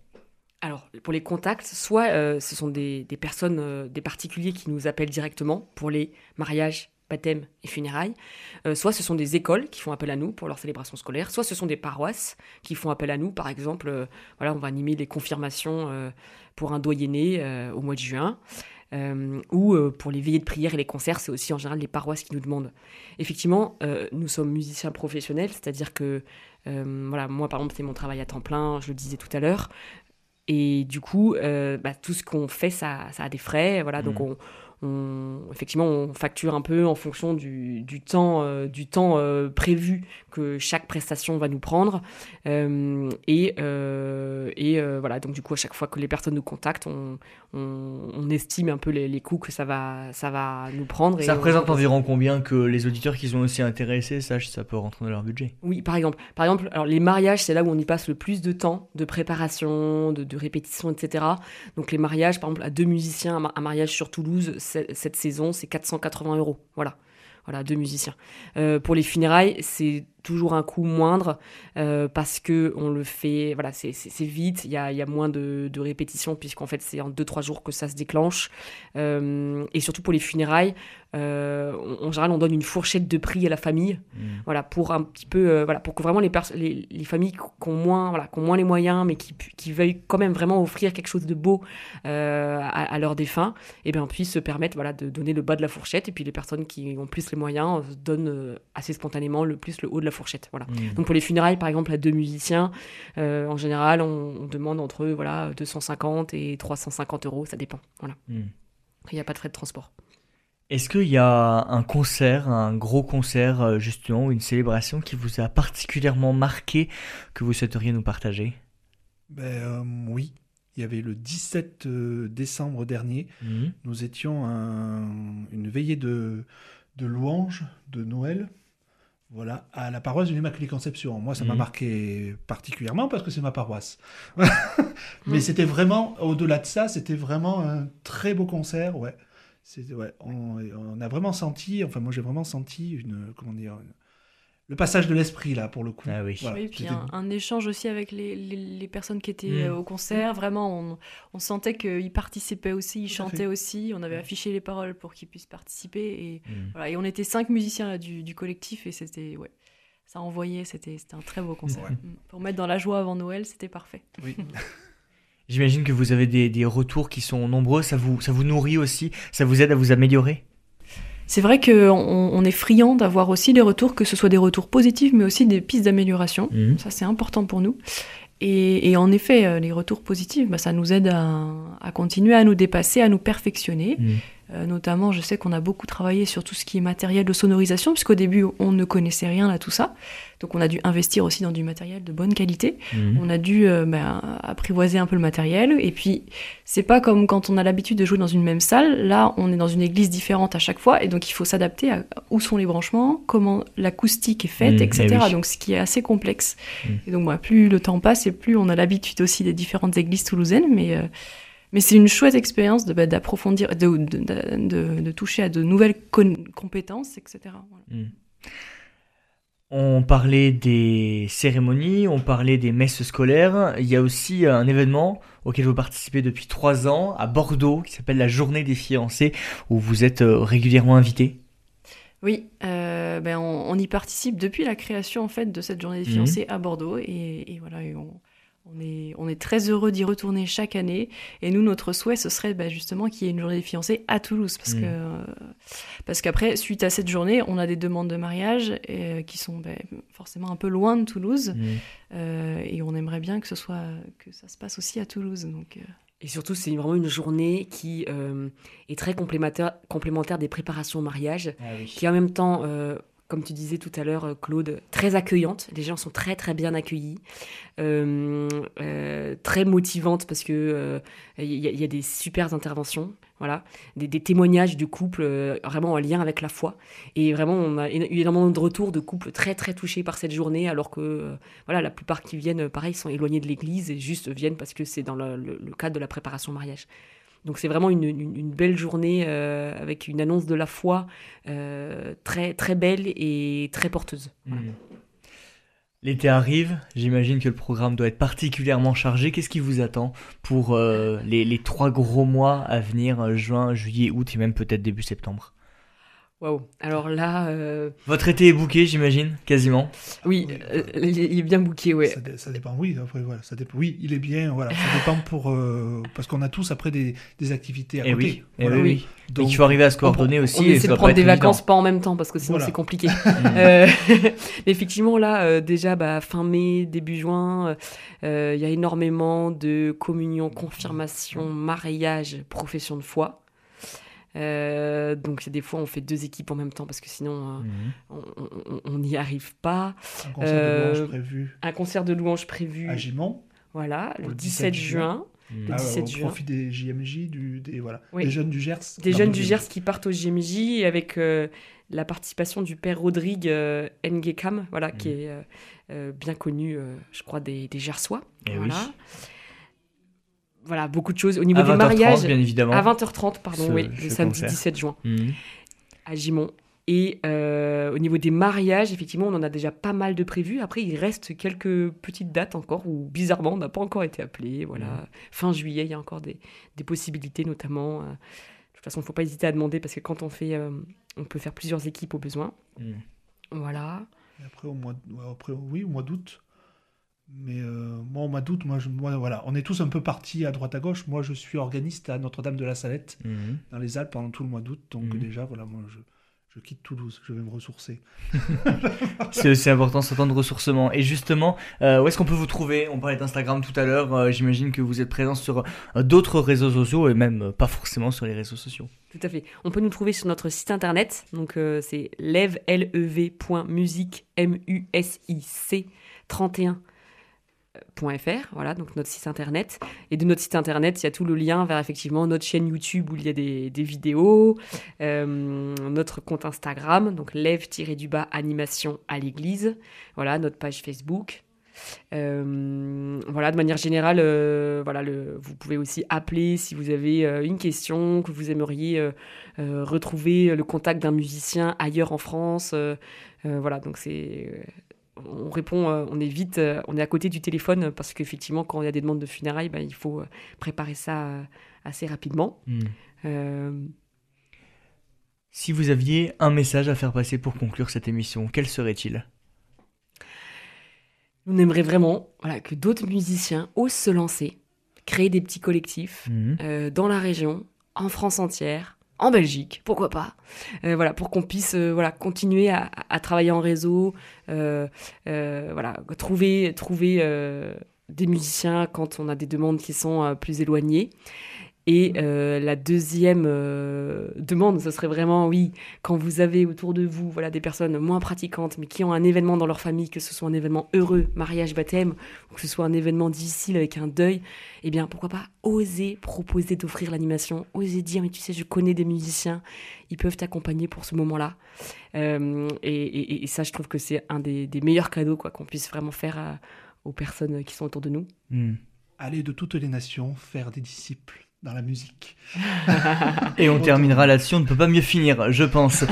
alors, pour les contacts, soit euh, ce sont des, personnes, euh, des particuliers qui nous appellent directement pour les mariages, baptêmes et funérailles, euh, soit ce sont des écoles qui font appel à nous pour leur célébration scolaire, soit ce sont des paroisses qui font appel à nous. Par exemple, voilà, on va animer les confirmations pour un doyenné au mois de juin. ou pour les veillées de prière et les concerts, c'est aussi en général les paroisses qui nous demandent. Effectivement, nous sommes musiciens professionnels, c'est-à-dire que voilà, moi, par exemple, c'est mon travail à temps plein, je le disais tout à l'heure. Et du coup, euh, bah, tout ce qu'on fait, ça, ça, a des frais. Voilà, donc mmh. on, on, effectivement, on facture un peu en fonction du, du temps, euh, du temps euh, prévu que chaque prestation va nous prendre. Euh, et et voilà, donc du coup, à chaque fois que les personnes nous contactent, on, on, estime un peu les, les, coûts que ça va, ça va nous prendre. Ça représente environ combien que les auditeurs qui sont aussi intéressés sachent ça peut rentrer dans leur budget? Oui, par exemple. Par exemple, alors les mariages, c'est là où on y passe le plus de temps de préparation, de, de répétition, etc. Donc les mariages, par exemple, à deux musiciens, un mariage sur Toulouse, cette saison, c'est 480 euros. Voilà. Voilà, deux musiciens. Euh, pour les funérailles, c'est toujours un coût moindre euh, parce que on le fait, voilà, c'est vite, il y a, y a, moins de, de répétitions puisqu'en fait c'est en 2-3 jours que ça se déclenche. Euh, et surtout pour les funérailles, euh, en général on donne une fourchette de prix à la famille, mmh. voilà, pour un petit peu, voilà, pour que vraiment les, les, les, familles qui ont, moins, voilà, qui ont moins les moyens mais qui, qui veuillent quand même vraiment offrir quelque chose de beau à, à, leurs défunts, et eh bien puissent se permettre voilà, de donner le bas de la fourchette et puis les personnes qui ont plus les moyens donnent assez spontanément le plus le haut de la fourchette. Voilà. Mmh. Donc pour les funérailles, par exemple, à deux musiciens, euh, en général, on, demande entre voilà 250 et 350 euros, ça dépend. Voilà. Mmh. Il n'y a pas de frais de transport. Est-ce qu'il y a un concert, un gros concert euh, justement, une célébration qui vous a particulièrement marqué, que vous souhaiteriez nous partager? Ben, euh, Oui, il y avait le 17 décembre dernier, mmh. nous étions à une veillée de, de louanges de Noël voilà, à la paroisse de l'Immaculée Conception. Moi, ça m'a mhm. marqué particulièrement parce que c'est ma paroisse. Mais c'était vraiment, au-delà de ça, c'était vraiment un très beau concert. Ouais. Ouais, on, on, a vraiment senti, enfin, moi j'ai vraiment senti une, comment dire, le passage de l'esprit là pour le coup. Ah oui. puis un, échange aussi avec les, les, personnes qui étaient mm. euh, au concert. Vraiment, on, on sentait qu'ils participaient aussi, ils chantaient aussi. On avait affiché les paroles pour qu'ils puissent participer. Et, mm. voilà, et on était cinq musiciens du, du, collectif et c'était ouais, ça envoyait. C'était un très beau concert. Mm. Pour mettre dans la joie avant Noël, c'était parfait. Oui. J'imagine que vous avez des, des, retours qui sont nombreux. Ça vous, ça vous nourrit aussi? Ça vous aide à vous améliorer? C'est vrai qu'on on est friand d'avoir aussi des retours, que ce soit des retours positifs, mais aussi des pistes d'amélioration. Mhm. Ça, c'est important pour nous. Et, en effet, euh, les retours positifs, bah, ça nous aide à, continuer à nous dépasser, à nous perfectionner. Mhm. Euh, notamment, je sais qu'on a beaucoup travaillé sur tout ce qui est matériel de sonorisation, puisqu'au début, on ne connaissait rien à tout ça. Donc, on a dû investir aussi dans du matériel de bonne qualité. Mhm. On a dû euh, ben, apprivoiser un peu le matériel. Et puis, c'est pas comme quand on a l'habitude de jouer dans une même salle. Là, on est dans une église différente à chaque fois. Et donc, il faut s'adapter à où sont les branchements, comment l'acoustique est faite, mhm. etc. Eh donc, ce qui est assez complexe. Mhm. Et donc, moi, plus le temps passe et plus on a l'habitude aussi des différentes églises toulousaines. Mais. Euh, mais c'est une chouette expérience bah, d'approfondir, de, de, de, toucher à de nouvelles compétences, etc. Hmm. On parlait des cérémonies, on parlait des messes scolaires. Il y a aussi un événement auquel vous participez depuis trois ans à Bordeaux qui s'appelle la Journée des fiancés où vous êtes euh, régulièrement invité. Oui, euh, ben on, on y participe depuis la création en fait de cette journée des Mhm. fiancés à Bordeaux et, et voilà, et on, on est, on est très heureux d'y retourner chaque année. Et nous, notre souhait, ce serait ben, justement qu'il y ait une journée des fiancés à Toulouse, parce Mhm. que euh, parce qu'après, suite à cette journée, on a des demandes de mariage euh, qui sont ben, forcément un peu loin de Toulouse, Mm. euh, et on aimerait bien que ce soit que ça se passe aussi à Toulouse. Donc euh, Et surtout, c'est vraiment une journée qui euh, est très complémentaire, complémentaire des préparations au mariage, qui est en même temps, euh, comme tu disais tout à l'heure, euh, Claude, très accueillante. Les gens sont très très bien accueillis, euh, euh, très motivante parce que il y, a- des super interventions, voilà, des, témoignages de couples vraiment en lien avec la foi. Et vraiment, on a eu énormément de retours de couples très très touchés par cette journée, alors que voilà, la plupart qui viennent, pareil, sont éloignés de l'Église et juste viennent parce que c'est dans le, le- le cadre de la préparation au mariage. Donc c'est vraiment une, une- une belle journée euh, avec une annonce de la foi euh, très très belle et très porteuse. Voilà. Mm. L'été arrive, j'imagine que le programme doit être particulièrement chargé. Qu'est-ce qui vous attend pour euh, les, les trois gros mois à venir, juin, juillet, août et même peut-être début septembre? Waouh. Alors là, euh, Votre été est bouqué, j'imagine, quasiment. oui, Oui, euh, il est- bien booké, ouais. Ça, dé- ça dépend, oui, après, voilà, ça dépend. Oui, il est bien, voilà, ça dépend pour. euh, parce qu'on a tous après des, des activités à Eh côté. oui, eh Voilà. oui, oui. Donc, Donc il faut arriver à se coordonner on- aussi. On et essaie de prendre des vacances évident. pas en même temps parce que sinon Voilà. c'est compliqué. Mm. Euh, mais effectivement, là, euh, déjà, bah, fin mai, début juin, euh, il y a énormément de communion, confirmation, mariage, profession de foi. Euh, donc des fois on fait deux équipes en même temps parce que sinon euh, Mhm. on- n'y arrive pas. Un concert Euh, de louange prévu Un concert de louanges prévu, à Gimont. voilà, le le 17 17 juin. Mhm. Le Ah, 17 au juin. profit des JMJ, du, des, voilà, Oui. des jeunes du Gers. Des jeunes du Gers qui partent au GMJ avec euh, la participation du père Rodrigue euh, Ngekam, voilà, qui Mhm. est euh, euh, bien connu, euh, je crois, des, des Gersois. Eh voilà. oui. Voilà, beaucoup de choses. Au niveau À des 20h30, mariages, bien évidemment. à 20h30, pardon, Ce- oui, ce le samedi concert. 17 juin, Mhm. à Gimont. Et euh, au niveau des mariages, effectivement, on en a déjà pas mal de prévus. Après, il reste quelques petites dates encore où, bizarrement, on n'a pas encore été appelé. Voilà. Mhm. Fin juillet, il y a encore des, des possibilités, notamment. euh, de toute façon, il ne faut pas hésiter à demander parce que quand on fait, euh, on peut faire plusieurs équipes au besoin. Mhm. Voilà. Et après, au mois, après, oui, au mois d'août. Mais euh, moi, au mois d'août, moi, je, moi, voilà, on est tous un peu partis à droite à gauche. Moi, je suis organiste à Notre-Dame de la Salette, Mhm. dans les Alpes, pendant tout le mois d'août. Donc, Mhm. déjà, voilà, moi, je, je quitte Toulouse. Je vais me ressourcer. C'est aussi important ce temps de ressourcement. Et justement, euh, où est-ce qu'on peut vous trouver? On parlait d'Instagram tout à l'heure. euh, J'imagine que vous êtes présent sur euh, d'autres réseaux sociaux et même euh, pas forcément sur les réseaux sociaux. Tout à fait. On peut nous trouver sur notre site internet. Donc, euh, c'est lev, lev.music, M-U-S-I-C, 31. .fr, voilà, donc notre site internet. Et de notre site internet, il y a tout le lien vers effectivement notre chaîne YouTube où il y a des, vidéos, euh, notre compte Instagram, donc lève-du-bas animation à l'église, voilà, notre page Facebook. Euh, voilà, de manière générale, euh, voilà, vous pouvez aussi appeler si vous avez euh, une question, que vous aimeriez euh, euh, retrouver le contact d'un musicien ailleurs en France. euh, euh, voilà, donc c'est. On répond, euh, on est vite, euh, on est à côté du téléphone parce qu'effectivement, quand il y a des demandes de funérailles, ben, il faut euh, préparer ça assez rapidement. Euh, Si vous aviez un message à faire passer pour conclure cette émission, quel serait-il? On aimerait vraiment voilà, que d'autres musiciens osent se lancer, créer des petits collectifs euh, dans la région, en France entière, en Belgique, pourquoi pas, Euh, voilà, pour qu'on puisse euh, voilà, continuer à, travailler en réseau, euh, voilà, trouver, trouver des musiciens quand on a des demandes qui sont plus éloignées. Et euh, la deuxième euh, demande, ce serait vraiment, oui, quand vous avez autour de vous voilà, des personnes moins pratiquantes, mais qui ont un événement dans leur famille, que ce soit un événement heureux, mariage, baptême, ou que ce soit un événement difficile avec un deuil, eh bien, pourquoi pas oser proposer d'offrir l'animation, oser dire, mais tu sais, je connais des musiciens, ils peuvent t'accompagner pour ce moment-là. Euh, et, et- et ça, je trouve que c'est un des, des meilleurs cadeaux quoi, qu'on puisse vraiment faire à- aux personnes qui sont autour de nous. Mhm. Aller de toutes les nations, faire des disciples dans la musique. Et on terminera là-dessus, on ne peut pas mieux finir, je pense.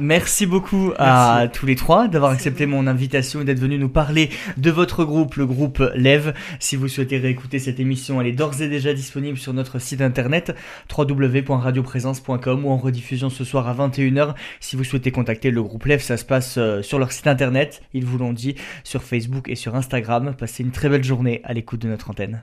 Merci beaucoup à tous les trois d'avoir accepté mon invitation et d'être venus nous parler de votre groupe, le groupe Lève. Si vous souhaitez réécouter cette émission, elle est d'ores et déjà disponible sur notre site internet www.radioprésence.com ou en rediffusion ce soir à 21h. Si vous souhaitez contacter le groupe Lève, ça se passe euh, sur leur site internet, ils vous l'ont dit, sur Facebook et sur Instagram. Passez une très belle journée à l'écoute de notre antenne.